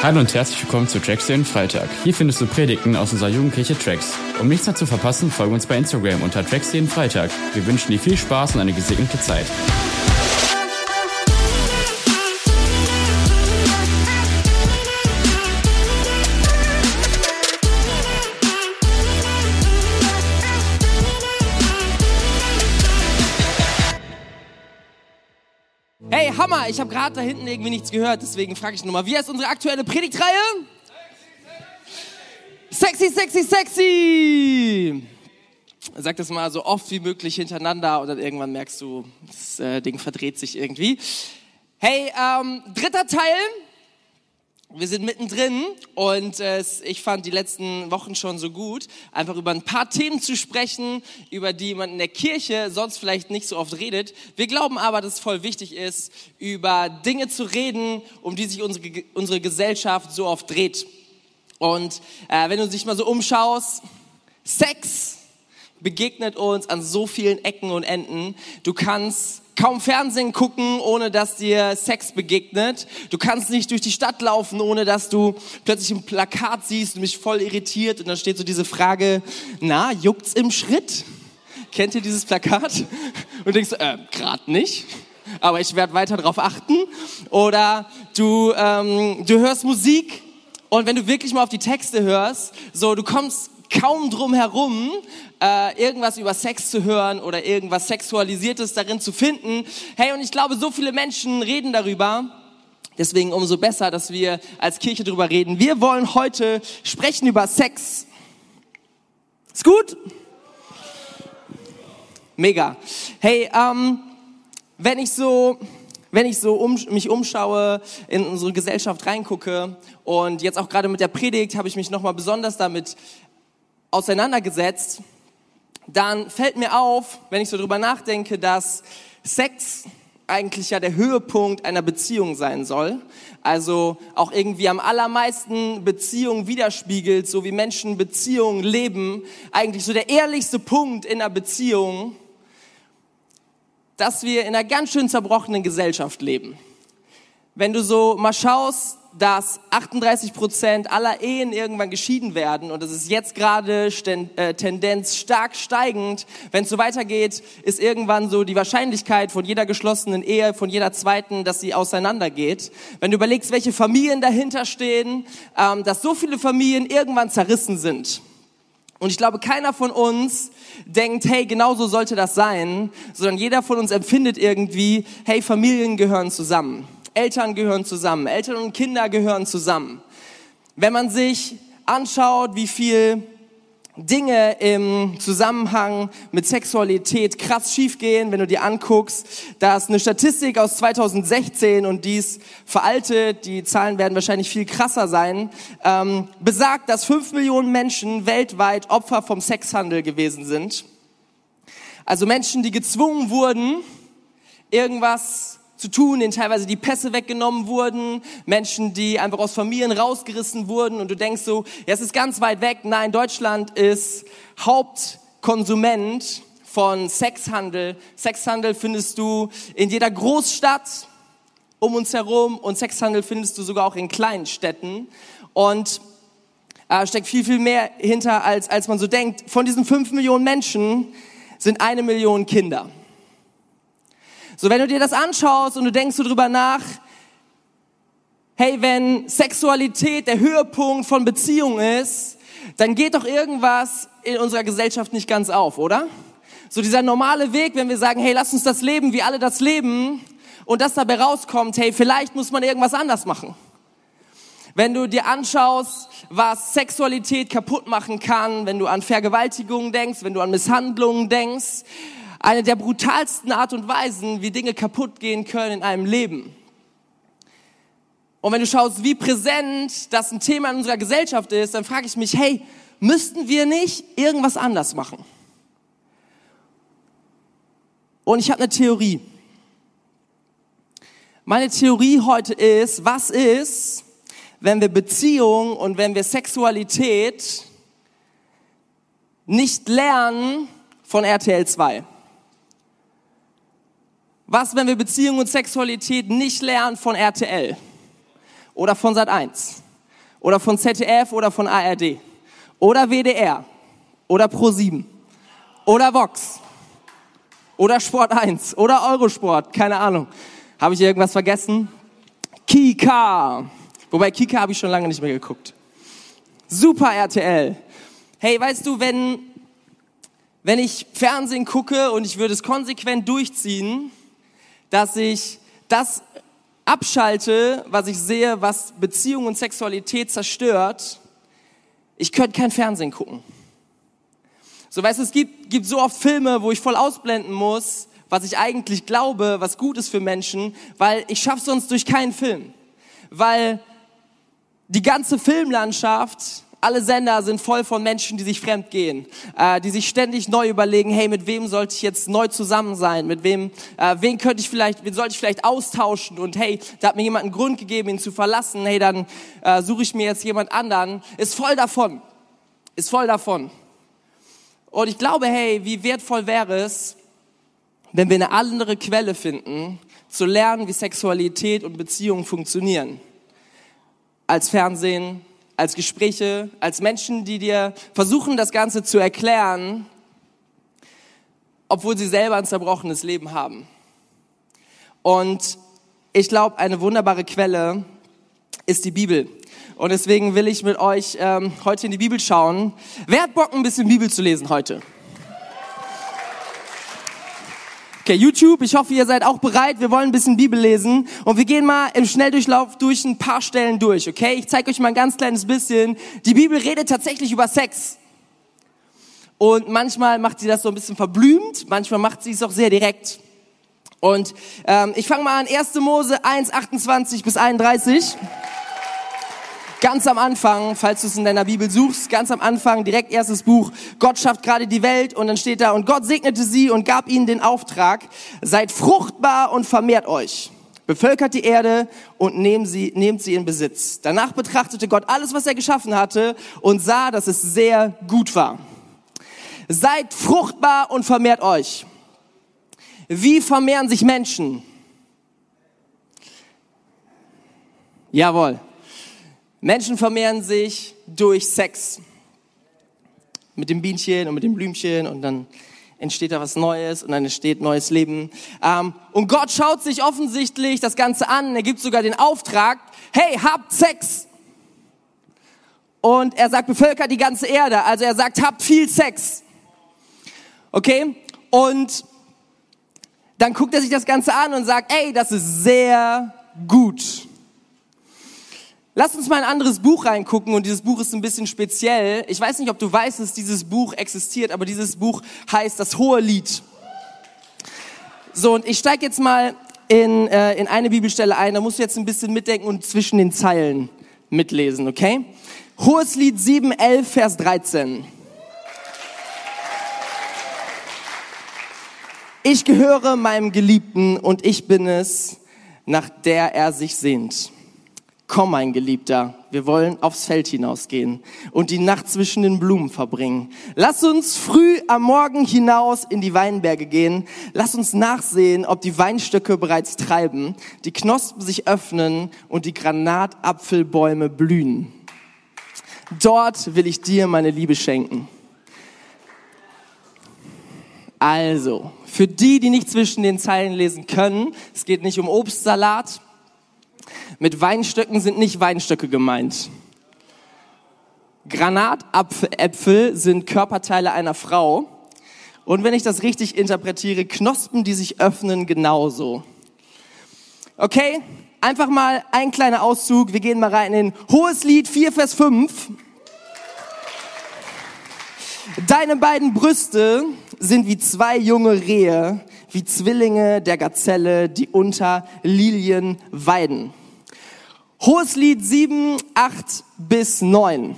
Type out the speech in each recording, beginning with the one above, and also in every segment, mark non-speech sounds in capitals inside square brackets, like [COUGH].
Hallo und herzlich willkommen zu Tracks den Freitag. Hier findest du Predigten aus unserer Jugendkirche Tracks. Um nichts mehr zu verpassen, folge uns bei Instagram unter Tracks den Freitag. Wir wünschen dir viel Spaß und eine gesegnete Zeit. Hammer, ich habe gerade da hinten irgendwie nichts gehört, deswegen frage ich nochmal, wie heißt unsere aktuelle Predigtreihe? Sexy, sexy, sexy! Sag das mal so oft wie möglich hintereinander und dann irgendwann merkst du, das äh, Ding verdreht sich irgendwie. Hey, ähm, dritter Teil. Wir sind mittendrin und äh, ich fand die letzten Wochen schon so gut, einfach über ein paar Themen zu sprechen, über die man in der Kirche sonst vielleicht nicht so oft redet. Wir glauben aber, dass es voll wichtig ist, über Dinge zu reden, um die sich unsere, unsere Gesellschaft so oft dreht. Und äh, wenn du dich mal so umschaust, Sex begegnet uns an so vielen Ecken und Enden. Du kannst kaum Fernsehen gucken, ohne dass dir Sex begegnet. Du kannst nicht durch die Stadt laufen, ohne dass du plötzlich ein Plakat siehst und mich voll irritiert. Und dann steht so diese Frage, na, juckt's im Schritt? Kennt ihr dieses Plakat? [LAUGHS] Und denkst, äh, grad nicht. Aber ich werde weiter darauf achten. Oder du, ähm, du hörst Musik und wenn du wirklich mal auf die Texte hörst, so du kommst kaum drum herum, äh, irgendwas über Sex zu hören oder irgendwas Sexualisiertes darin zu finden. Hey, und ich glaube, so viele Menschen reden darüber. Deswegen umso besser, dass wir als Kirche darüber reden. Wir wollen heute sprechen über Sex. Ist gut? Mega. Hey, ähm, wenn ich so wenn ich so um, mich umschaue, in unsere Gesellschaft reingucke und jetzt auch gerade mit der Predigt habe ich mich nochmal besonders damit auseinandergesetzt, dann fällt mir auf, wenn ich so drüber nachdenke, dass Sex eigentlich ja der Höhepunkt einer Beziehung sein soll. Also auch irgendwie am allermeisten Beziehungen widerspiegelt, so wie Menschen Beziehungen leben. Eigentlich so der ehrlichste Punkt in einer Beziehung, dass wir in einer ganz schön zerbrochenen Gesellschaft leben. Wenn du so mal schaust, dass 38 Prozent aller Ehen irgendwann geschieden werden und das ist jetzt gerade äh, Tendenz stark steigend. Wenn es so weitergeht, ist irgendwann so die Wahrscheinlichkeit von jeder geschlossenen Ehe, von jeder zweiten, dass sie auseinandergeht. Wenn du überlegst, welche Familien dahinter stehen, ähm, dass so viele Familien irgendwann zerrissen sind. Und ich glaube, keiner von uns denkt, hey, genau so sollte das sein, sondern jeder von uns empfindet irgendwie, hey, Familien gehören zusammen. Eltern gehören zusammen, Eltern und Kinder gehören zusammen. Wenn man sich anschaut, wie viel Dinge im Zusammenhang mit Sexualität krass schiefgehen, wenn du dir anguckst, dass eine Statistik aus 2016 und dies veraltet, die Zahlen werden wahrscheinlich viel krasser sein, ähm, besagt, dass fünf Millionen Menschen weltweit Opfer vom Sexhandel gewesen sind. Also Menschen, die gezwungen wurden, irgendwas zu tun, denen teilweise die Pässe weggenommen wurden, Menschen, die einfach aus Familien rausgerissen wurden und du denkst so, ja, es ist ganz weit weg. Nein, Deutschland ist Hauptkonsument von Sexhandel. Sexhandel findest du in jeder Großstadt um uns herum und Sexhandel findest du sogar auch in kleinen Städten und äh, steckt viel, viel mehr hinter, als, als man so denkt. Von diesen fünf Millionen Menschen sind eine Million Kinder. So, wenn du dir das anschaust und du denkst so drüber nach, hey, wenn Sexualität der Höhepunkt von Beziehung ist, dann geht doch irgendwas in unserer Gesellschaft nicht ganz auf, oder? So dieser normale Weg, wenn wir sagen, hey, lass uns das leben, wie alle das leben, und das dabei rauskommt, hey, vielleicht muss man irgendwas anders machen. Wenn du dir anschaust, was Sexualität kaputt machen kann, wenn du an Vergewaltigungen denkst, wenn du an Misshandlungen denkst, eine der brutalsten Art und Weisen, wie Dinge kaputt gehen können in einem Leben. Und wenn du schaust, wie präsent das ein Thema in unserer Gesellschaft ist, dann frage ich mich, hey, müssten wir nicht irgendwas anders machen? Und ich habe eine Theorie. Meine Theorie heute ist, was ist, wenn wir Beziehung und wenn wir Sexualität nicht lernen von RTL 2? Was, wenn wir Beziehung und Sexualität nicht lernen von RTL oder von Sat 1? oder von ZDF oder von ARD oder WDR oder Pro7 oder Vox oder Sport 1 oder Eurosport, keine Ahnung. Habe ich irgendwas vergessen? Kika. Wobei Kika habe ich schon lange nicht mehr geguckt. Super RTL. Hey, weißt du, wenn, wenn ich Fernsehen gucke und ich würde es konsequent durchziehen, dass ich das abschalte, was ich sehe, was Beziehung und Sexualität zerstört, ich könnte kein Fernsehen gucken. So, weißt du, es gibt, gibt so oft Filme, wo ich voll ausblenden muss, was ich eigentlich glaube, was gut ist für Menschen, weil ich schaffe sonst durch keinen Film. Weil die ganze Filmlandschaft alle Sender sind voll von Menschen, die sich fremd gehen, äh, die sich ständig neu überlegen, hey, mit wem sollte ich jetzt neu zusammen sein? Mit wem, äh, wen könnte ich vielleicht, wen sollte ich vielleicht austauschen? Und hey, da hat mir jemand einen Grund gegeben, ihn zu verlassen. Hey, dann äh, suche ich mir jetzt jemand anderen. Ist voll davon. Ist voll davon. Und ich glaube, hey, wie wertvoll wäre es, wenn wir eine andere Quelle finden, zu lernen, wie Sexualität und Beziehungen funktionieren. Als Fernsehen, als Gespräche, als Menschen, die dir versuchen, das Ganze zu erklären, obwohl sie selber ein zerbrochenes Leben haben. Und ich glaube, eine wunderbare Quelle ist die Bibel. Und deswegen will ich mit euch ähm, heute in die Bibel schauen. Wer hat Bock, ein bisschen Bibel zu lesen heute? Okay, YouTube, ich hoffe, ihr seid auch bereit. Wir wollen ein bisschen Bibel lesen und wir gehen mal im Schnelldurchlauf durch ein paar Stellen durch, okay? Ich zeige euch mal ein ganz kleines bisschen. Die Bibel redet tatsächlich über Sex. Und manchmal macht sie das so ein bisschen verblümt, manchmal macht sie es auch sehr direkt. Und ähm, ich fange mal an, 1. Mose 1, 28 bis 31. Ganz am Anfang, falls du es in deiner Bibel suchst, ganz am Anfang, direkt erstes Buch, Gott schafft gerade die Welt und dann steht da, und Gott segnete sie und gab ihnen den Auftrag, seid fruchtbar und vermehrt euch. Bevölkert die Erde und nehmt sie, nehmt sie in Besitz. Danach betrachtete Gott alles, was er geschaffen hatte und sah, dass es sehr gut war. Seid fruchtbar und vermehrt euch. Wie vermehren sich Menschen? Jawohl. Menschen vermehren sich durch Sex. Mit dem Bienchen und mit dem Blümchen und dann entsteht da was Neues und dann entsteht neues Leben. Ähm, und Gott schaut sich offensichtlich das Ganze an. Er gibt sogar den Auftrag, hey, habt Sex. Und er sagt, bevölkert die ganze Erde. Also er sagt, habt viel Sex. Okay? Und dann guckt er sich das Ganze an und sagt, ey, das ist sehr gut. Lass uns mal ein anderes Buch reingucken und dieses Buch ist ein bisschen speziell. Ich weiß nicht, ob du weißt, dass dieses Buch existiert, aber dieses Buch heißt Das Hohe Lied. So, und ich steige jetzt mal in, äh, in eine Bibelstelle ein, da musst du jetzt ein bisschen mitdenken und zwischen den Zeilen mitlesen, okay? Hohes Lied 7, 11, Vers 13. Ich gehöre meinem Geliebten und ich bin es, nach der er sich sehnt. Komm, mein Geliebter, wir wollen aufs Feld hinausgehen und die Nacht zwischen den Blumen verbringen. Lass uns früh am Morgen hinaus in die Weinberge gehen. Lass uns nachsehen, ob die Weinstöcke bereits treiben, die Knospen sich öffnen und die Granatapfelbäume blühen. Dort will ich dir meine Liebe schenken. Also, für die, die nicht zwischen den Zeilen lesen können, es geht nicht um Obstsalat, mit Weinstöcken sind nicht Weinstöcke gemeint. Granatäpfel sind Körperteile einer Frau. Und wenn ich das richtig interpretiere, Knospen, die sich öffnen, genauso. Okay, einfach mal ein kleiner Auszug. Wir gehen mal rein in Hohes Lied 4, Vers 5. Deine beiden Brüste sind wie zwei junge Rehe, wie Zwillinge der Gazelle, die unter Lilien weiden. Hohes Lied 7, 8 bis 9.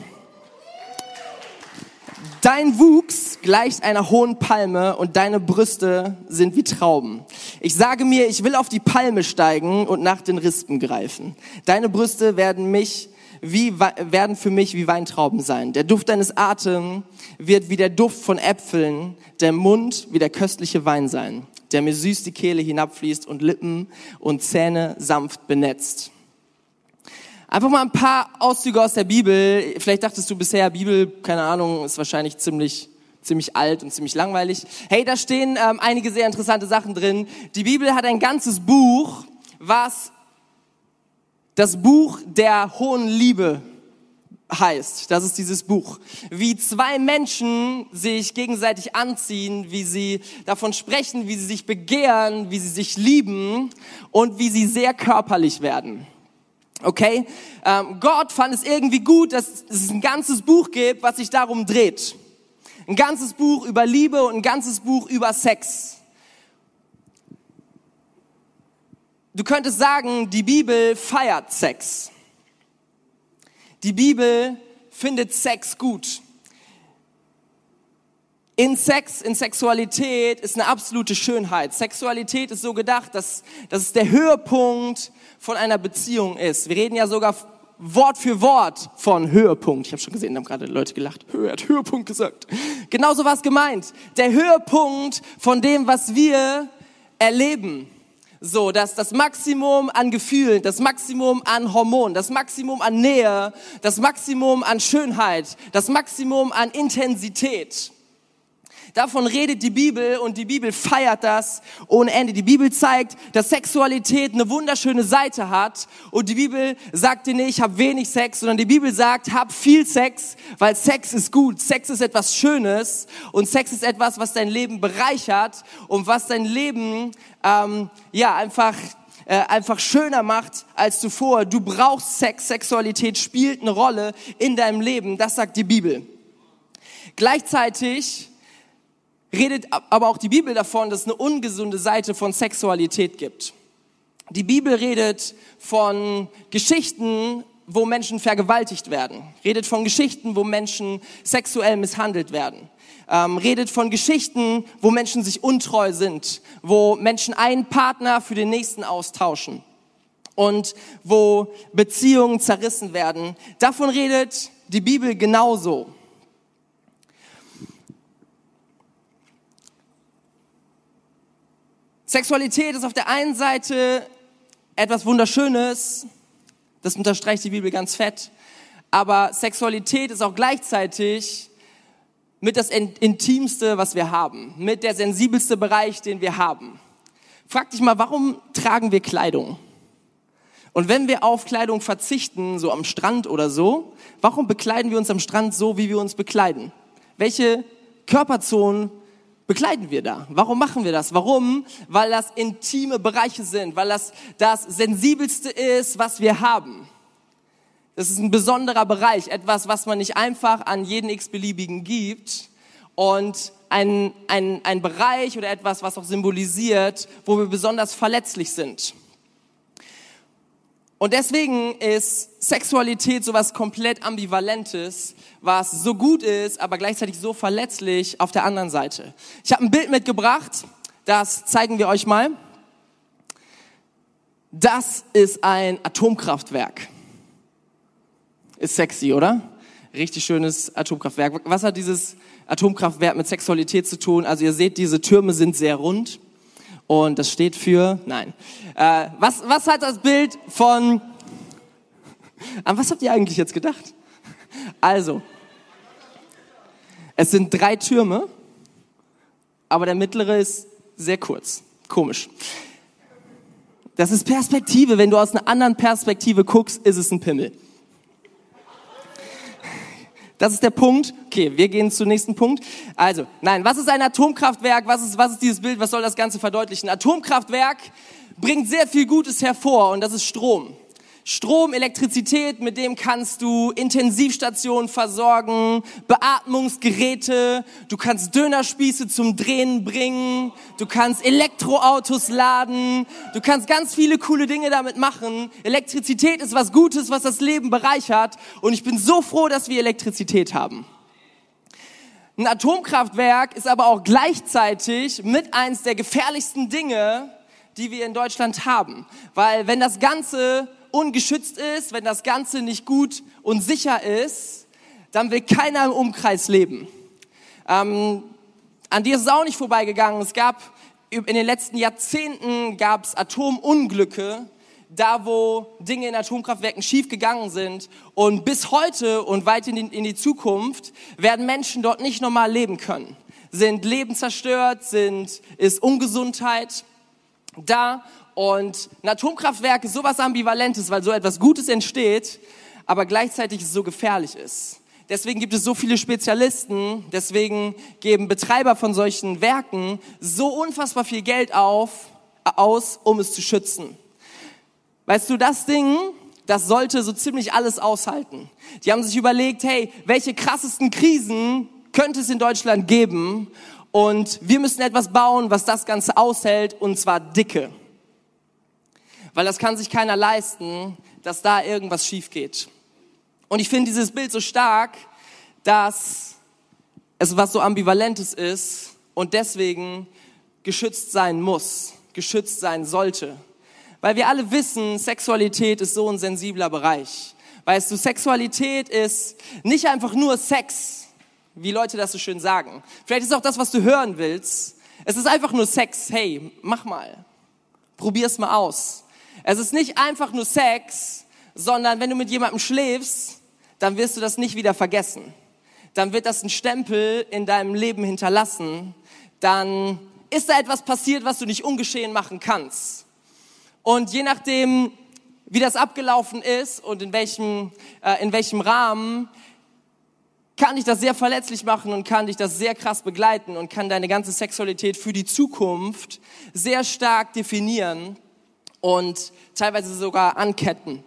Dein Wuchs gleicht einer hohen Palme und deine Brüste sind wie Trauben. Ich sage mir, ich will auf die Palme steigen und nach den Rispen greifen. Deine Brüste werden mich wie, werden für mich wie Weintrauben sein. Der Duft deines Atems wird wie der Duft von Äpfeln, der Mund wie der köstliche Wein sein, der mir süß die Kehle hinabfließt und Lippen und Zähne sanft benetzt. Einfach mal ein paar Auszüge aus der Bibel. Vielleicht dachtest du bisher, Bibel, keine Ahnung, ist wahrscheinlich ziemlich ziemlich alt und ziemlich langweilig. Hey, da stehen ähm, einige sehr interessante Sachen drin. Die Bibel hat ein ganzes Buch, was das Buch der hohen Liebe heißt. Das ist dieses Buch. Wie zwei Menschen sich gegenseitig anziehen, wie sie davon sprechen, wie sie sich begehren, wie sie sich lieben und wie sie sehr körperlich werden. Okay? Ähm, Gott fand es irgendwie gut, dass es ein ganzes Buch gibt, was sich darum dreht. Ein ganzes Buch über Liebe und ein ganzes Buch über Sex. Du könntest sagen, die Bibel feiert Sex. Die Bibel findet Sex gut. In Sex, in Sexualität ist eine absolute Schönheit. Sexualität ist so gedacht, dass, dass es der Höhepunkt von einer Beziehung ist. Wir reden ja sogar Wort für Wort von Höhepunkt. Ich habe schon gesehen, da haben gerade Leute gelacht. Er hat Höhepunkt gesagt. Genauso war es gemeint. Der Höhepunkt von dem, was wir erleben. So, dass das Maximum an Gefühlen, das Maximum an Hormonen, das Maximum an Nähe, das Maximum an Schönheit, das Maximum an Intensität. Davon redet die Bibel und die Bibel feiert das ohne Ende. Die Bibel zeigt, dass Sexualität eine wunderschöne Seite hat und die Bibel sagt dir nicht, hab wenig Sex, sondern die Bibel sagt, hab viel Sex, weil Sex ist gut. Sex ist etwas Schönes und Sex ist etwas, was dein Leben bereichert und was dein Leben ähm, ja einfach äh, einfach schöner macht als zuvor. Du brauchst Sex, Sexualität spielt eine Rolle in deinem Leben. Das sagt die Bibel. Gleichzeitig redet aber auch die Bibel davon, dass es eine ungesunde Seite von Sexualität gibt. Die Bibel redet von Geschichten, wo Menschen vergewaltigt werden, redet von Geschichten, wo Menschen sexuell misshandelt werden, ähm, redet von Geschichten, wo Menschen sich untreu sind, wo Menschen einen Partner für den nächsten austauschen und wo Beziehungen zerrissen werden. Davon redet die Bibel genauso. Sexualität ist auf der einen Seite etwas Wunderschönes, das unterstreicht die Bibel ganz fett, aber Sexualität ist auch gleichzeitig mit das Intimste, was wir haben, mit der sensibelste Bereich, den wir haben. Frag dich mal, warum tragen wir Kleidung? Und wenn wir auf Kleidung verzichten, so am Strand oder so, warum bekleiden wir uns am Strand so, wie wir uns bekleiden? Welche Körperzonen bekleiden wir da? Warum machen wir das? Warum? Weil das intime Bereiche sind, weil das das sensibelste ist, was wir haben. Das ist ein besonderer Bereich, etwas, was man nicht einfach an jeden x-beliebigen gibt und ein, ein, ein Bereich oder etwas, was auch symbolisiert, wo wir besonders verletzlich sind. Und deswegen ist Sexualität sowas komplett ambivalentes, was so gut ist, aber gleichzeitig so verletzlich auf der anderen Seite. Ich habe ein Bild mitgebracht, das zeigen wir euch mal. Das ist ein Atomkraftwerk. Ist sexy, oder? Richtig schönes Atomkraftwerk. Was hat dieses Atomkraftwerk mit Sexualität zu tun? Also ihr seht, diese Türme sind sehr rund. Und das steht für, nein. Äh, was, was hat das Bild von, an was habt ihr eigentlich jetzt gedacht? Also, es sind drei Türme, aber der mittlere ist sehr kurz. Komisch. Das ist Perspektive. Wenn du aus einer anderen Perspektive guckst, ist es ein Pimmel. Das ist der Punkt. Okay, wir gehen zum nächsten Punkt. Also, nein, was ist ein Atomkraftwerk? Was ist, was ist dieses Bild? Was soll das Ganze verdeutlichen? Atomkraftwerk bringt sehr viel Gutes hervor und das ist Strom. Strom, Elektrizität, mit dem kannst du Intensivstationen versorgen, Beatmungsgeräte, du kannst Dönerspieße zum Drehen bringen, du kannst Elektroautos laden, du kannst ganz viele coole Dinge damit machen. Elektrizität ist was Gutes, was das Leben bereichert und ich bin so froh, dass wir Elektrizität haben. Ein Atomkraftwerk ist aber auch gleichzeitig mit eins der gefährlichsten Dinge, die wir in Deutschland haben. Weil wenn das Ganze ungeschützt ist, wenn das Ganze nicht gut und sicher ist, dann will keiner im Umkreis leben. Ähm, an dir ist es auch nicht vorbeigegangen. Es gab in den letzten Jahrzehnten gab es Atomunglücke, da wo Dinge in Atomkraftwerken schiefgegangen sind. Und bis heute und weit in die, in die Zukunft werden Menschen dort nicht normal leben können. Sind Leben zerstört, sind, ist Ungesundheit da. Und ein Atomkraftwerk ist sowas Ambivalentes, weil so etwas Gutes entsteht, aber gleichzeitig so gefährlich ist. Deswegen gibt es so viele Spezialisten, deswegen geben Betreiber von solchen Werken so unfassbar viel Geld auf, aus, um es zu schützen. Weißt du, das Ding, das sollte so ziemlich alles aushalten. Die haben sich überlegt, hey, welche krassesten Krisen könnte es in Deutschland geben? Und wir müssen etwas bauen, was das Ganze aushält, und zwar dicke. Weil das kann sich keiner leisten, dass da irgendwas schief geht. Und ich finde dieses Bild so stark, dass es was so ambivalentes ist und deswegen geschützt sein muss, geschützt sein sollte. Weil wir alle wissen, Sexualität ist so ein sensibler Bereich. Weißt du, Sexualität ist nicht einfach nur Sex, wie Leute das so schön sagen. Vielleicht ist auch das, was du hören willst. Es ist einfach nur Sex. Hey, mach mal. Probier's mal aus. Es ist nicht einfach nur Sex, sondern wenn du mit jemandem schläfst, dann wirst du das nicht wieder vergessen. Dann wird das ein Stempel in deinem Leben hinterlassen. Dann ist da etwas passiert, was du nicht ungeschehen machen kannst. Und je nachdem, wie das abgelaufen ist und in welchem, äh, in welchem Rahmen, kann dich das sehr verletzlich machen und kann dich das sehr krass begleiten und kann deine ganze Sexualität für die Zukunft sehr stark definieren und teilweise sogar anketten.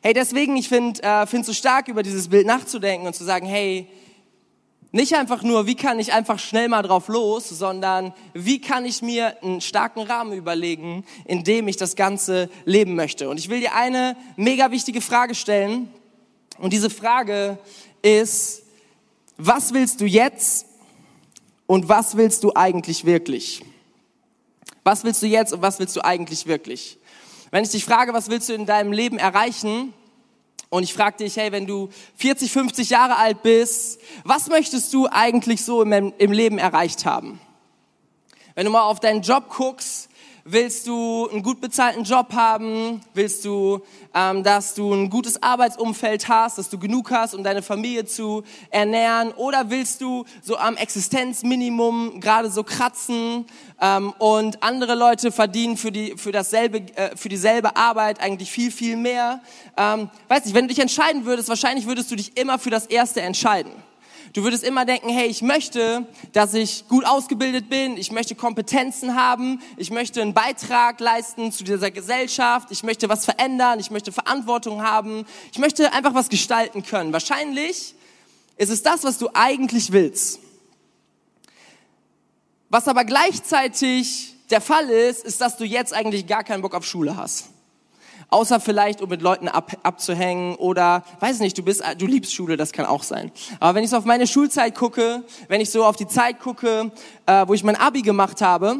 Hey, deswegen, ich finde äh, find so stark, über dieses Bild nachzudenken und zu sagen, hey, nicht einfach nur, wie kann ich einfach schnell mal drauf los, sondern wie kann ich mir einen starken Rahmen überlegen, in dem ich das Ganze leben möchte. Und ich will dir eine mega wichtige Frage stellen. Und diese Frage ist, was willst du jetzt und was willst du eigentlich wirklich? Was willst du jetzt und was willst du eigentlich wirklich? Wenn ich dich frage, was willst du in deinem Leben erreichen? Und ich frage dich, hey, wenn du 40, 50 Jahre alt bist, was möchtest du eigentlich so im, im Leben erreicht haben? Wenn du mal auf deinen Job guckst, Willst du einen gut bezahlten Job haben? Willst du, ähm, dass du ein gutes Arbeitsumfeld hast, dass du genug hast, um deine Familie zu ernähren? Oder willst du so am Existenzminimum gerade so kratzen ähm, und andere Leute verdienen für, die, für, dasselbe, äh, für dieselbe Arbeit eigentlich viel, viel mehr? Ähm, weiß nicht, wenn du dich entscheiden würdest, wahrscheinlich würdest du dich immer für das Erste entscheiden. Du würdest immer denken, hey, ich möchte, dass ich gut ausgebildet bin, ich möchte Kompetenzen haben, ich möchte einen Beitrag leisten zu dieser Gesellschaft, ich möchte was verändern, ich möchte Verantwortung haben, ich möchte einfach was gestalten können. Wahrscheinlich ist es das, was du eigentlich willst. Was aber gleichzeitig der Fall ist, ist, dass du jetzt eigentlich gar keinen Bock auf Schule hast außer vielleicht, um mit Leuten ab, abzuhängen oder, weiß nicht, du bist, du liebst Schule, das kann auch sein. Aber wenn ich so auf meine Schulzeit gucke, wenn ich so auf die Zeit gucke, äh, wo ich mein Abi gemacht habe,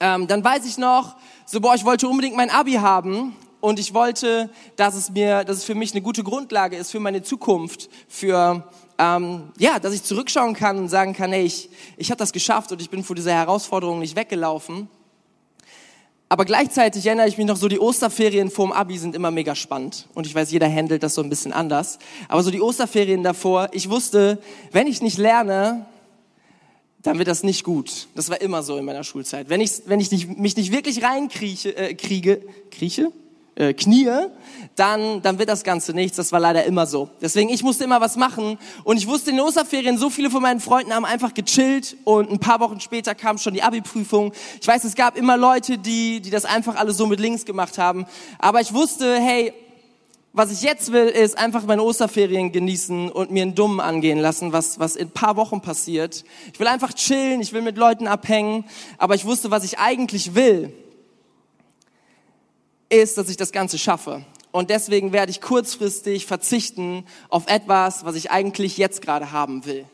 ähm, dann weiß ich noch, so, boah, ich wollte unbedingt mein Abi haben und ich wollte, dass es mir, dass es für mich eine gute Grundlage ist für meine Zukunft, für ähm, ja, dass ich zurückschauen kann und sagen kann, hey, ich, ich habe das geschafft und ich bin vor dieser Herausforderung nicht weggelaufen. Aber gleichzeitig erinnere ich mich noch so, die Osterferien vorm Abi sind immer mega spannend. Und ich weiß, jeder handelt das so ein bisschen anders. Aber so die Osterferien davor, ich wusste, wenn ich nicht lerne, dann wird das nicht gut. Das war immer so in meiner Schulzeit. Wenn ich, wenn ich nicht, mich nicht wirklich reinkrieche, äh, kriege, krieche? Äh, knie, dann, dann wird das Ganze nichts. Das war leider immer so. Deswegen, ich musste immer was machen. Und ich wusste in den Osterferien, so viele von meinen Freunden haben einfach gechillt und ein paar Wochen später kam schon die Abi-Prüfung. Ich weiß, es gab immer Leute, die, die das einfach alles so mit links gemacht haben. Aber ich wusste, hey, was ich jetzt will, ist einfach meine Osterferien genießen und mir einen Dummen angehen lassen, was, was in paar Wochen passiert. Ich will einfach chillen, ich will mit Leuten abhängen, aber ich wusste, was ich eigentlich will ist, dass ich das Ganze schaffe. Und deswegen werde ich kurzfristig verzichten auf etwas, was ich eigentlich jetzt gerade haben will.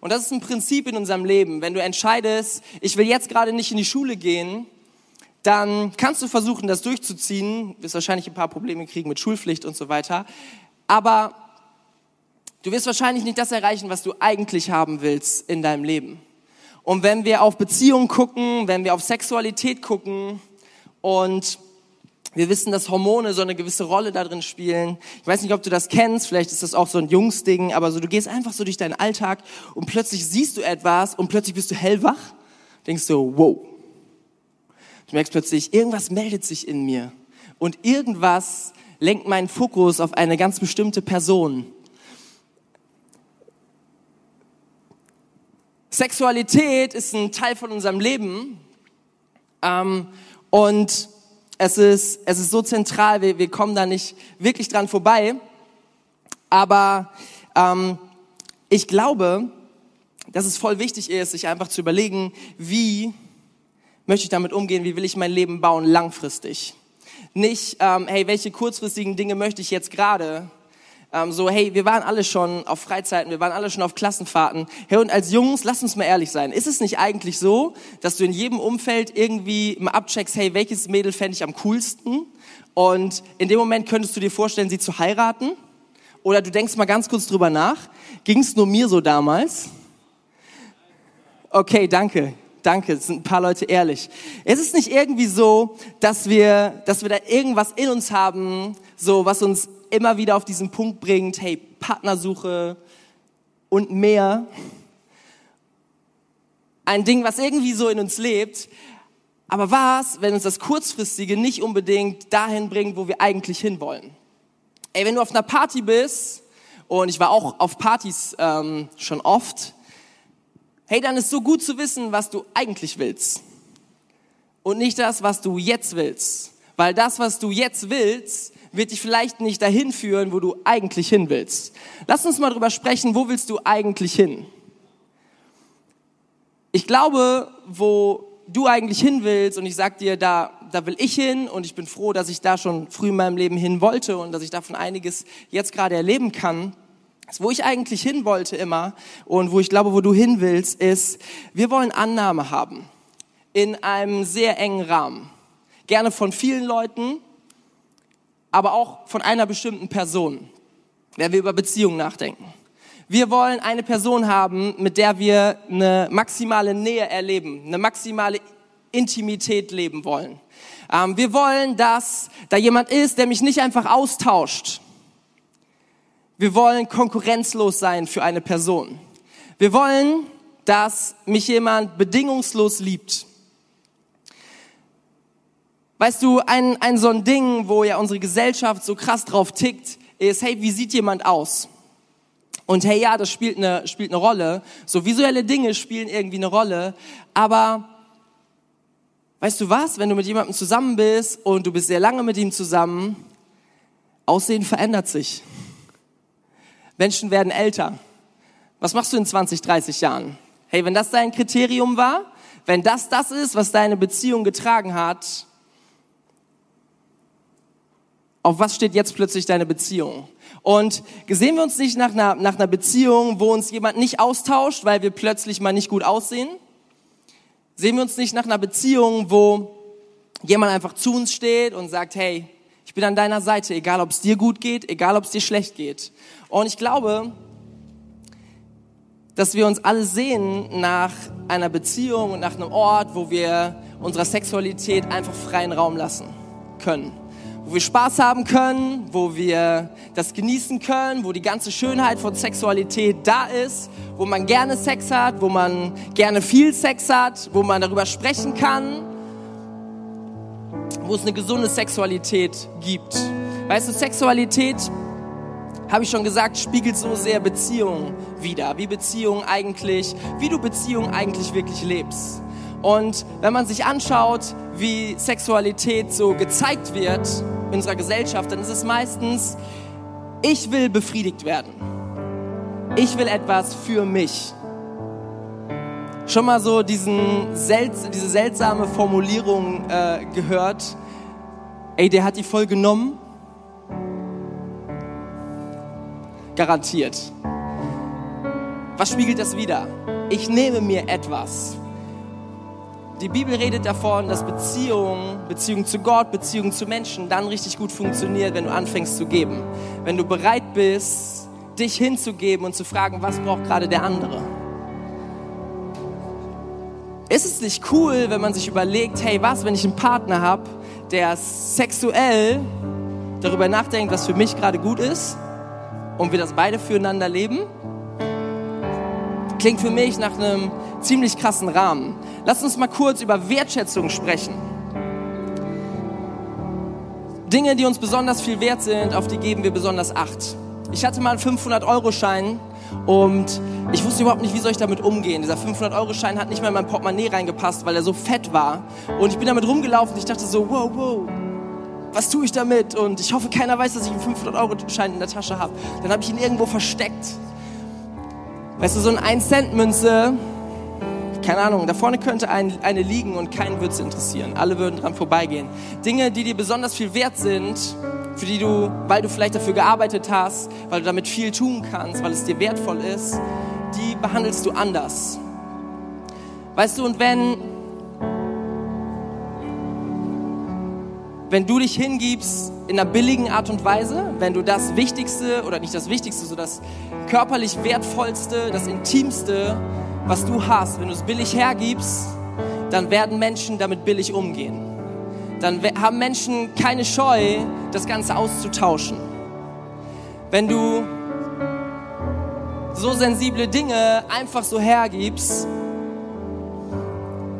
Und das ist ein Prinzip in unserem Leben. Wenn du entscheidest, ich will jetzt gerade nicht in die Schule gehen, dann kannst du versuchen, das durchzuziehen. Du wirst wahrscheinlich ein paar Probleme kriegen mit Schulpflicht und so weiter. Aber du wirst wahrscheinlich nicht das erreichen, was du eigentlich haben willst in deinem Leben. Und wenn wir auf Beziehungen gucken, wenn wir auf Sexualität gucken und Wir wissen, dass Hormone so eine gewisse Rolle da drin spielen. Ich weiß nicht, ob du das kennst, vielleicht ist das auch so ein Jungsding, aber so du gehst einfach so durch deinen Alltag und plötzlich siehst du etwas und plötzlich bist du hellwach. Denkst du, wow. Du merkst plötzlich, irgendwas meldet sich in mir und irgendwas lenkt meinen Fokus auf eine ganz bestimmte Person. Sexualität ist ein Teil von unserem Leben ähm, und es ist, es ist so zentral, wir, wir kommen da nicht wirklich dran vorbei. Aber ähm, ich glaube, dass es voll wichtig ist, sich einfach zu überlegen, wie möchte ich damit umgehen, wie will ich mein Leben bauen langfristig. Nicht, ähm, hey, welche kurzfristigen Dinge möchte ich jetzt gerade, ähm, so, hey, wir waren alle schon auf Freizeiten, wir waren alle schon auf Klassenfahrten. Hey, und als Jungs, lass uns mal ehrlich sein. Ist es nicht eigentlich so, dass du in jedem Umfeld irgendwie mal abcheckst, hey, welches Mädel fände ich am coolsten? Und in dem Moment könntest du dir vorstellen, sie zu heiraten? Oder du denkst mal ganz kurz drüber nach. Ging es nur mir so damals? Okay, danke. Danke, es sind ein paar Leute ehrlich. Ist es nicht irgendwie so, dass wir, dass wir da irgendwas in uns haben, so was uns immer wieder auf diesen Punkt bringt, hey, Partnersuche und mehr. Ein Ding, was irgendwie so in uns lebt. Aber was, wenn uns das Kurzfristige nicht unbedingt dahin bringt, wo wir eigentlich hinwollen? Ey, wenn du auf einer Party bist, und ich war auch auf Partys ähm, schon oft, hey, dann ist so gut zu wissen, was du eigentlich willst. Und nicht das, was du jetzt willst. Weil das, was du jetzt willst, wird dich vielleicht nicht dahin führen, wo du eigentlich hin willst. Lass uns mal drüber sprechen, wo willst du eigentlich hin? Ich glaube, wo du eigentlich hin willst und ich sag dir, da, da will ich hin und ich bin froh, dass ich da schon früh in meinem Leben hin wollte und dass ich davon einiges jetzt gerade erleben kann. Wo ich eigentlich hin wollte immer und wo ich glaube, wo du hin willst, ist, wir wollen Annahme haben in einem sehr engen Rahmen. Gerne von vielen Leuten, aber auch von einer bestimmten Person, wenn wir über Beziehungen nachdenken. Wir wollen eine Person haben, mit der wir eine maximale Nähe erleben, eine maximale Intimität leben wollen. Ähm, wir wollen, dass da jemand ist, der mich nicht einfach austauscht. Wir wollen konkurrenzlos sein für eine Person. Wir wollen, dass mich jemand bedingungslos liebt. Weißt du, ein, ein so ein Ding, wo ja unsere Gesellschaft so krass drauf tickt, ist, hey, wie sieht jemand aus? Und hey, ja, das spielt eine, spielt eine Rolle. So visuelle Dinge spielen irgendwie eine Rolle. Aber weißt du was, wenn du mit jemandem zusammen bist und du bist sehr lange mit ihm zusammen, Aussehen verändert sich. Menschen werden älter. Was machst du in 20, 30 Jahren? Hey, wenn das dein Kriterium war, wenn das das ist, was deine Beziehung getragen hat, auf was steht jetzt plötzlich deine Beziehung? Und sehen wir uns nicht nach einer, nach einer Beziehung, wo uns jemand nicht austauscht, weil wir plötzlich mal nicht gut aussehen? Sehen wir uns nicht nach einer Beziehung, wo jemand einfach zu uns steht und sagt, hey, ich bin an deiner Seite, egal ob es dir gut geht, egal ob es dir schlecht geht. Und ich glaube, dass wir uns alle sehen nach einer Beziehung und nach einem Ort, wo wir unserer Sexualität einfach freien Raum lassen können wo wir Spaß haben können, wo wir das genießen können, wo die ganze Schönheit von Sexualität da ist, wo man gerne Sex hat, wo man gerne viel Sex hat, wo man darüber sprechen kann, wo es eine gesunde Sexualität gibt. Weißt du, Sexualität, habe ich schon gesagt, spiegelt so sehr Beziehungen wider, wie Beziehungen eigentlich, wie du Beziehungen eigentlich wirklich lebst. Und wenn man sich anschaut, wie Sexualität so gezeigt wird in unserer Gesellschaft, dann ist es meistens, ich will befriedigt werden. Ich will etwas für mich. Schon mal so diesen Selz diese seltsame Formulierung äh, gehört, ey, der hat die voll genommen? Garantiert. Was spiegelt das wieder? Ich nehme mir etwas die Bibel redet davon, dass Beziehung, Beziehung zu Gott, Beziehung zu Menschen dann richtig gut funktioniert, wenn du anfängst zu geben. Wenn du bereit bist, dich hinzugeben und zu fragen, was braucht gerade der andere. Ist es nicht cool, wenn man sich überlegt, hey, was, wenn ich einen Partner habe, der sexuell darüber nachdenkt, was für mich gerade gut ist und wir das beide füreinander leben, klingt für mich nach einem ziemlich krassen Rahmen. Lass uns mal kurz über Wertschätzung sprechen. Dinge, die uns besonders viel wert sind, auf die geben wir besonders Acht. Ich hatte mal einen 500-Euro-Schein und ich wusste überhaupt nicht, wie soll ich damit umgehen. Dieser 500-Euro-Schein hat nicht mal in mein Portemonnaie reingepasst, weil er so fett war. Und ich bin damit rumgelaufen und ich dachte so, wow, wow, was tue ich damit? Und ich hoffe, keiner weiß, dass ich einen 500-Euro-Schein in der Tasche habe. Dann habe ich ihn irgendwo versteckt. Weißt du, so eine 1-Cent-Münze, keine Ahnung, da vorne könnte ein, eine liegen und keinen würde es interessieren. Alle würden dran vorbeigehen. Dinge, die dir besonders viel wert sind, für die du, weil du vielleicht dafür gearbeitet hast, weil du damit viel tun kannst, weil es dir wertvoll ist, die behandelst du anders. Weißt du, und wenn, wenn du dich hingibst in einer billigen Art und Weise, wenn du das Wichtigste oder nicht das Wichtigste, so das körperlich Wertvollste, das Intimste, was du hast, wenn du es billig hergibst, dann werden Menschen damit billig umgehen. Dann haben Menschen keine Scheu, das Ganze auszutauschen. Wenn du so sensible Dinge einfach so hergibst,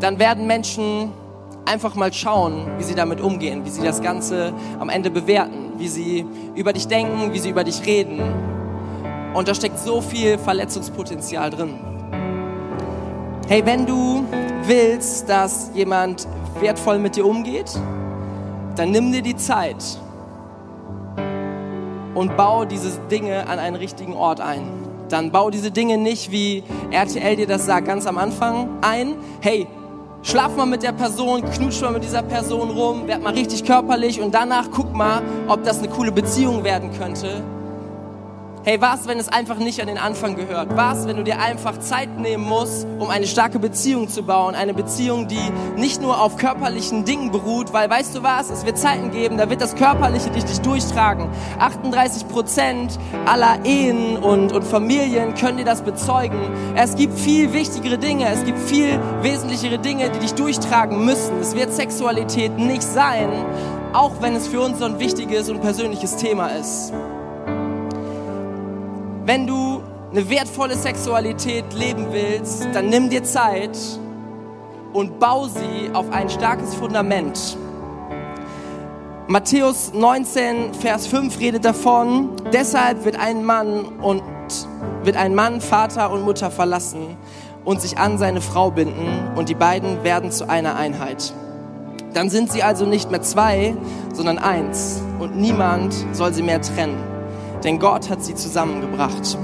dann werden Menschen einfach mal schauen, wie sie damit umgehen, wie sie das Ganze am Ende bewerten, wie sie über dich denken, wie sie über dich reden. Und da steckt so viel Verletzungspotenzial drin. Hey, wenn du willst, dass jemand wertvoll mit dir umgeht, dann nimm dir die Zeit und bau diese Dinge an einen richtigen Ort ein. Dann bau diese Dinge nicht, wie RTL dir das sagt, ganz am Anfang ein. Hey, schlaf mal mit der Person, knutsch mal mit dieser Person rum, werd mal richtig körperlich und danach guck mal, ob das eine coole Beziehung werden könnte. Hey, was, wenn es einfach nicht an den Anfang gehört? Was, wenn du dir einfach Zeit nehmen musst, um eine starke Beziehung zu bauen? Eine Beziehung, die nicht nur auf körperlichen Dingen beruht, weil weißt du was? Es wird Zeiten geben, da wird das Körperliche dich, dich durchtragen. 38 Prozent aller Ehen und, und Familien können dir das bezeugen. Es gibt viel wichtigere Dinge, es gibt viel wesentlichere Dinge, die dich durchtragen müssen. Es wird Sexualität nicht sein, auch wenn es für uns so ein wichtiges und persönliches Thema ist. Wenn du eine wertvolle Sexualität leben willst, dann nimm dir Zeit und bau sie auf ein starkes Fundament. Matthäus 19, Vers 5 redet davon, deshalb wird ein Mann und wird ein Mann Vater und Mutter verlassen und sich an seine Frau binden und die beiden werden zu einer Einheit. Dann sind sie also nicht mehr zwei, sondern eins und niemand soll sie mehr trennen denn Gott hat sie zusammengebracht.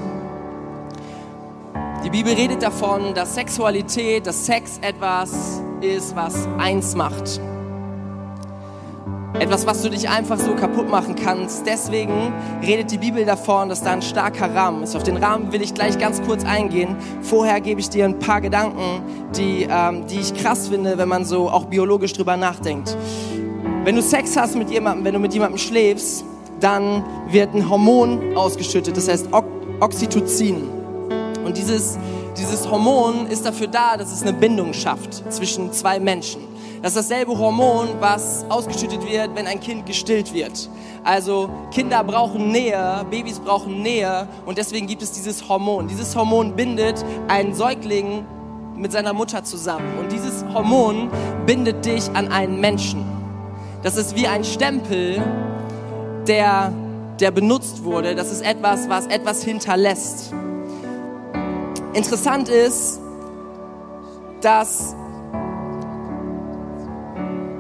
Die Bibel redet davon, dass Sexualität, dass Sex etwas ist, was eins macht. Etwas, was du dich einfach so kaputt machen kannst. Deswegen redet die Bibel davon, dass da ein starker Rahmen ist. Auf den Rahmen will ich gleich ganz kurz eingehen. Vorher gebe ich dir ein paar Gedanken, die, ähm, die ich krass finde, wenn man so auch biologisch drüber nachdenkt. Wenn du Sex hast mit jemandem, wenn du mit jemandem schläfst, dann wird ein Hormon ausgeschüttet, das heißt Oxytocin. Und dieses, dieses Hormon ist dafür da, dass es eine Bindung schafft zwischen zwei Menschen. Das ist dasselbe Hormon, was ausgeschüttet wird, wenn ein Kind gestillt wird. Also Kinder brauchen Nähe, Babys brauchen Nähe und deswegen gibt es dieses Hormon. Dieses Hormon bindet einen Säugling mit seiner Mutter zusammen und dieses Hormon bindet dich an einen Menschen. Das ist wie ein Stempel, der, der benutzt wurde. Das ist etwas, was etwas hinterlässt. Interessant ist, dass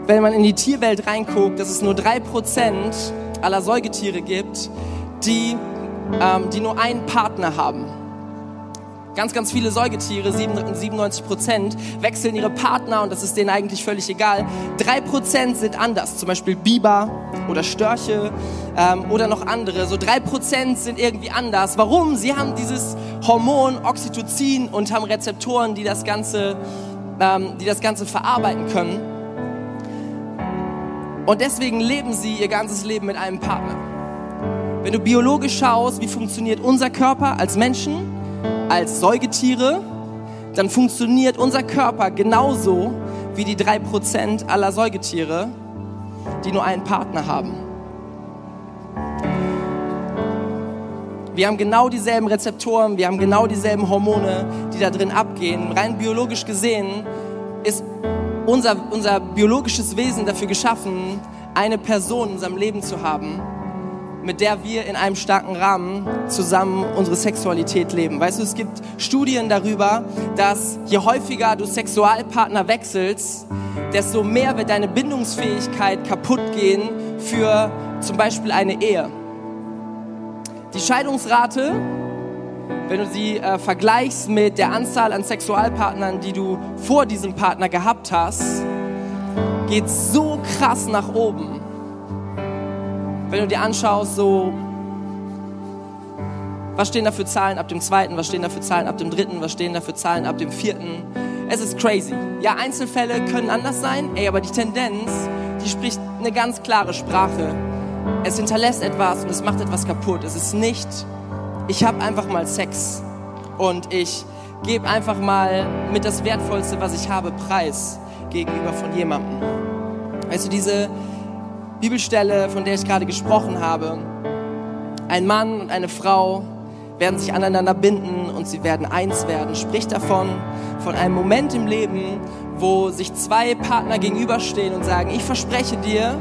wenn man in die Tierwelt reinguckt, dass es nur drei Prozent aller Säugetiere gibt, die, ähm, die nur einen Partner haben. Ganz, ganz viele Säugetiere, 97 Prozent, wechseln ihre Partner und das ist denen eigentlich völlig egal. Drei Prozent sind anders, zum Beispiel Biber oder Störche ähm, oder noch andere. So drei Prozent sind irgendwie anders. Warum? Sie haben dieses Hormon Oxytocin und haben Rezeptoren, die das Ganze, ähm, die das Ganze verarbeiten können. Und deswegen leben sie ihr ganzes Leben mit einem Partner. Wenn du biologisch schaust, wie funktioniert unser Körper als Menschen, als Säugetiere, dann funktioniert unser Körper genauso wie die drei Prozent aller Säugetiere. die nur einen Partner haben. Wir haben genau dieselben Rezeptoren, wir haben genau dieselben Hormone, die da drin abgehen. Rein biologisch gesehen ist unser, unser biologisches Wesen dafür geschaffen, eine Person in unserem Leben zu haben, mit der wir in einem starken Rahmen zusammen unsere Sexualität leben. Weißt du, es gibt Studien darüber, dass je häufiger du Sexualpartner wechselst, desto mehr wird deine Bindungsfähigkeit kaputt gehen für zum Beispiel eine Ehe. Die Scheidungsrate, wenn du sie äh, vergleichst mit der Anzahl an Sexualpartnern, die du vor diesem Partner gehabt hast, geht so krass nach oben. Wenn du dir anschaust, so, was stehen da für Zahlen ab dem zweiten, was stehen da für Zahlen ab dem dritten, was stehen da für Zahlen ab dem vierten. Es ist crazy. Ja, Einzelfälle können anders sein, ey, aber die Tendenz, die spricht eine ganz klare Sprache es hinterlässt etwas und es macht etwas kaputt. Es ist nicht, ich habe einfach mal Sex und ich gebe einfach mal mit das Wertvollste, was ich habe, preis gegenüber von jemandem. Weißt du, diese Bibelstelle, von der ich gerade gesprochen habe, ein Mann und eine Frau werden sich aneinander binden und sie werden eins werden, spricht davon, von einem Moment im Leben, wo sich zwei Partner gegenüberstehen und sagen, ich verspreche dir,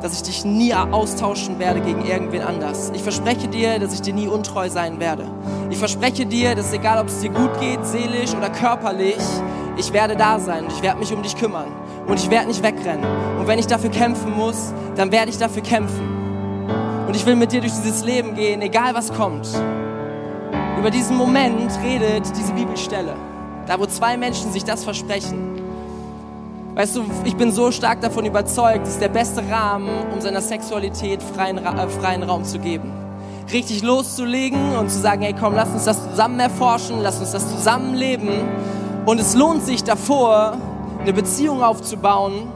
dass ich dich nie austauschen werde gegen irgendwen anders. Ich verspreche dir, dass ich dir nie untreu sein werde. Ich verspreche dir, dass egal, ob es dir gut geht, seelisch oder körperlich, ich werde da sein und ich werde mich um dich kümmern und ich werde nicht wegrennen. Und wenn ich dafür kämpfen muss, dann werde ich dafür kämpfen. Und ich will mit dir durch dieses Leben gehen, egal was kommt. Über diesen Moment redet diese Bibelstelle. Da, wo zwei Menschen sich das versprechen. Weißt du, ich bin so stark davon überzeugt, das ist der beste Rahmen, um seiner Sexualität freien, äh, freien Raum zu geben. Richtig loszulegen und zu sagen, hey komm, lass uns das zusammen erforschen, lass uns das zusammen leben. Und es lohnt sich davor, eine Beziehung aufzubauen,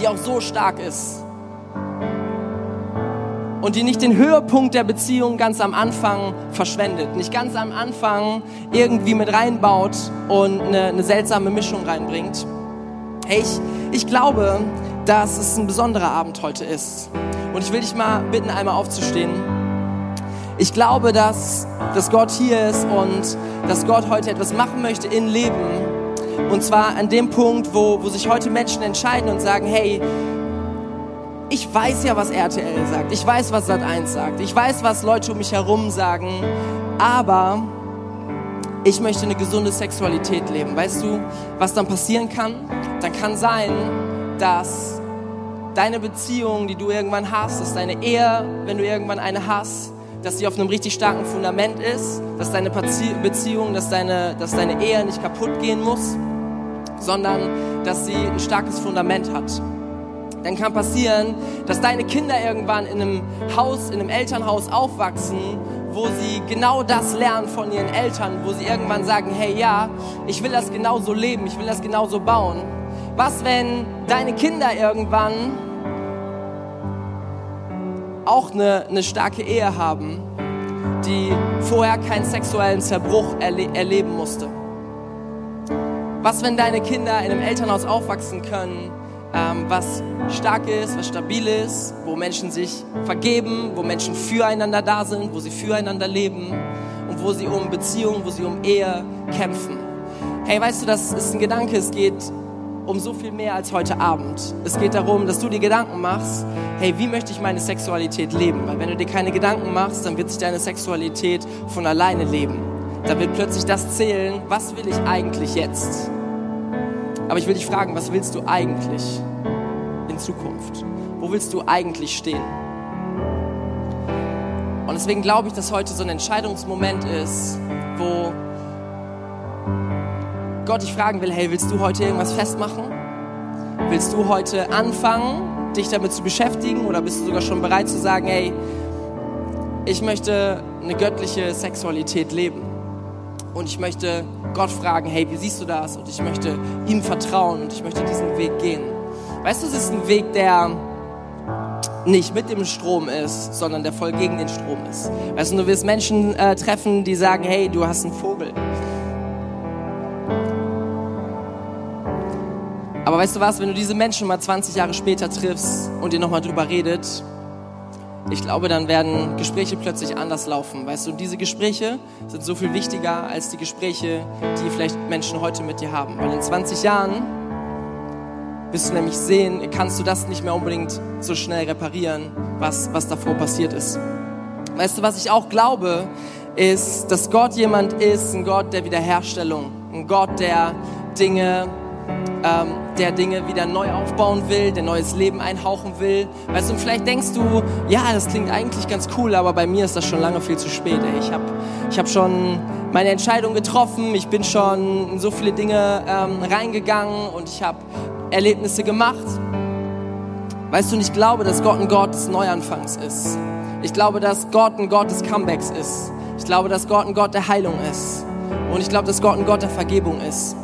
die auch so stark ist. Und die nicht den Höhepunkt der Beziehung ganz am Anfang verschwendet, nicht ganz am Anfang irgendwie mit reinbaut und eine, eine seltsame Mischung reinbringt. Ich, ich glaube, dass es ein besonderer Abend heute ist. Und ich will dich mal bitten, einmal aufzustehen. Ich glaube, dass, dass Gott hier ist und dass Gott heute etwas machen möchte in Leben. Und zwar an dem Punkt, wo, wo sich heute Menschen entscheiden und sagen, hey, ich weiß ja, was RTL sagt. Ich weiß, was Sat1 sagt. Ich weiß, was Leute um mich herum sagen. Aber ich möchte eine gesunde Sexualität leben. Weißt du, was dann passieren kann? Dann kann sein, dass deine Beziehung, die du irgendwann hast, dass deine Ehe, wenn du irgendwann eine hast, dass sie auf einem richtig starken Fundament ist, dass deine Beziehung, dass deine, dass deine Ehe nicht kaputt gehen muss, sondern dass sie ein starkes Fundament hat. Dann kann passieren, dass deine Kinder irgendwann in einem Haus, in einem Elternhaus aufwachsen, wo sie genau das lernen von ihren Eltern, wo sie irgendwann sagen, hey ja, ich will das genauso leben, ich will das genauso bauen. Was, wenn deine Kinder irgendwann auch eine, eine starke Ehe haben, die vorher keinen sexuellen Zerbruch erle erleben musste? Was, wenn deine Kinder in einem Elternhaus aufwachsen können, ähm, was stark ist, was stabil ist, wo Menschen sich vergeben, wo Menschen füreinander da sind, wo sie füreinander leben und wo sie um Beziehungen, wo sie um Ehe kämpfen. Hey, weißt du, das ist ein Gedanke, es geht um so viel mehr als heute Abend. Es geht darum, dass du dir Gedanken machst, hey, wie möchte ich meine Sexualität leben? Weil wenn du dir keine Gedanken machst, dann wird sich deine Sexualität von alleine leben. Da wird plötzlich das zählen, was will ich eigentlich jetzt? Aber ich will dich fragen, was willst du eigentlich in Zukunft? Wo willst du eigentlich stehen? Und deswegen glaube ich, dass heute so ein Entscheidungsmoment ist, wo Gott dich fragen will, hey, willst du heute irgendwas festmachen? Willst du heute anfangen, dich damit zu beschäftigen oder bist du sogar schon bereit zu sagen, hey, ich möchte eine göttliche Sexualität leben? Und ich möchte Gott fragen, hey, wie siehst du das? Und ich möchte ihm vertrauen und ich möchte diesen Weg gehen. Weißt du, es ist ein Weg, der nicht mit dem Strom ist, sondern der voll gegen den Strom ist. Weißt du, du wirst Menschen äh, treffen, die sagen, hey, du hast einen Vogel. Aber weißt du was, wenn du diese Menschen mal 20 Jahre später triffst und ihr nochmal drüber redet, ich glaube, dann werden Gespräche plötzlich anders laufen. Weißt du, diese Gespräche sind so viel wichtiger als die Gespräche, die vielleicht Menschen heute mit dir haben. Weil in 20 Jahren wirst du nämlich sehen, kannst du das nicht mehr unbedingt so schnell reparieren, was, was davor passiert ist. Weißt du, was ich auch glaube, ist, dass Gott jemand ist, ein Gott der Wiederherstellung, ein Gott, der Dinge ähm, der Dinge wieder neu aufbauen will, der neues Leben einhauchen will. Weißt du, und vielleicht denkst du, ja, das klingt eigentlich ganz cool, aber bei mir ist das schon lange viel zu spät. Ey. Ich habe ich hab schon meine Entscheidung getroffen, ich bin schon in so viele Dinge ähm, reingegangen und ich habe Erlebnisse gemacht. Weißt du, und ich glaube, dass Gott ein Gott des Neuanfangs ist. Ich glaube, dass Gott ein Gott des Comebacks ist. Ich glaube, dass Gott ein Gott der Heilung ist. Und ich glaube, dass Gott ein Gott der Vergebung ist.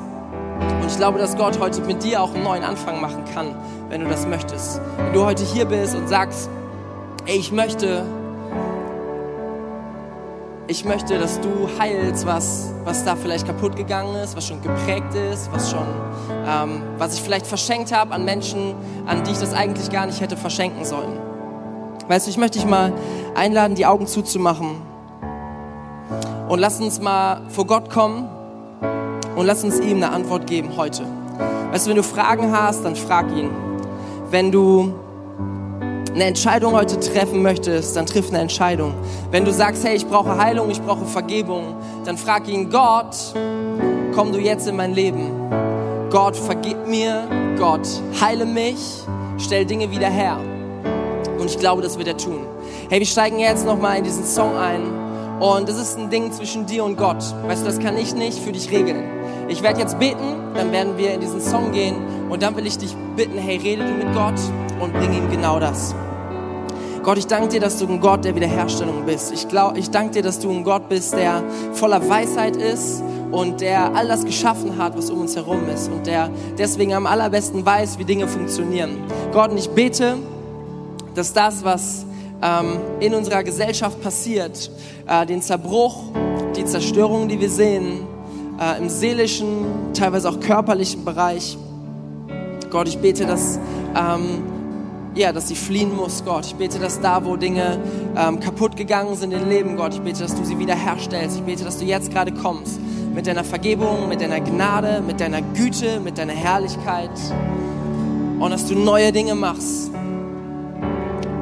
Und ich glaube, dass Gott heute mit dir auch einen neuen Anfang machen kann, wenn du das möchtest. Wenn du heute hier bist und sagst, ey, ich möchte, ich möchte, dass du heilst, was, was da vielleicht kaputt gegangen ist, was schon geprägt ist, was schon, ähm, was ich vielleicht verschenkt habe an Menschen, an die ich das eigentlich gar nicht hätte verschenken sollen. Weißt du, ich möchte dich mal einladen, die Augen zuzumachen. Und lass uns mal vor Gott kommen und lass uns ihm eine Antwort geben heute. Weißt du, wenn du Fragen hast, dann frag ihn. Wenn du eine Entscheidung heute treffen möchtest, dann triff eine Entscheidung. Wenn du sagst, hey, ich brauche Heilung, ich brauche Vergebung, dann frag ihn, Gott, komm du jetzt in mein Leben. Gott, vergib mir. Gott, heile mich. Stell Dinge wieder her. Und ich glaube, das wird er tun. Hey, wir steigen jetzt nochmal in diesen Song ein. Und das ist ein Ding zwischen dir und Gott. Weißt du, das kann ich nicht für dich regeln. Ich werde jetzt beten, dann werden wir in diesen Song gehen und dann will ich dich bitten, hey, rede du mit Gott und bring ihm genau das. Gott, ich danke dir, dass du ein Gott der Wiederherstellung bist. Ich, glaub, ich danke dir, dass du ein Gott bist, der voller Weisheit ist und der all das geschaffen hat, was um uns herum ist und der deswegen am allerbesten weiß, wie Dinge funktionieren. Gott, und ich bete, dass das, was ähm, in unserer Gesellschaft passiert, äh, den Zerbruch, die Zerstörung, die wir sehen, äh, im seelischen, teilweise auch körperlichen Bereich. Gott, ich bete, dass, ähm, ja, dass sie fliehen muss, Gott. Ich bete, dass da, wo Dinge ähm, kaputt gegangen sind im Leben, Gott, ich bete, dass du sie wiederherstellst. Ich bete, dass du jetzt gerade kommst mit deiner Vergebung, mit deiner Gnade, mit deiner Güte, mit deiner Herrlichkeit und dass du neue Dinge machst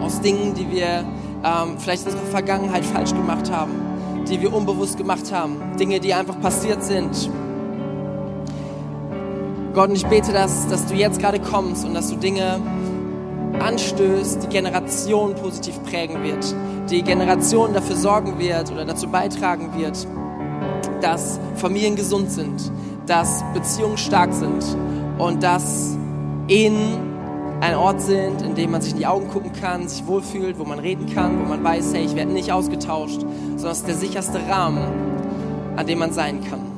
aus Dingen, die wir ähm, vielleicht in unserer Vergangenheit falsch gemacht haben die wir unbewusst gemacht haben, Dinge, die einfach passiert sind. Gott, und ich bete, dass, dass du jetzt gerade kommst und dass du Dinge anstößt, die Generation positiv prägen wird, die Generation dafür sorgen wird oder dazu beitragen wird, dass Familien gesund sind, dass Beziehungen stark sind und dass Ehen ein Ort sind, in dem man sich in die Augen gucken kann, sich wohlfühlt, wo man reden kann, wo man weiß, hey, ich werde nicht ausgetauscht, sondern es ist der sicherste Rahmen, an dem man sein kann.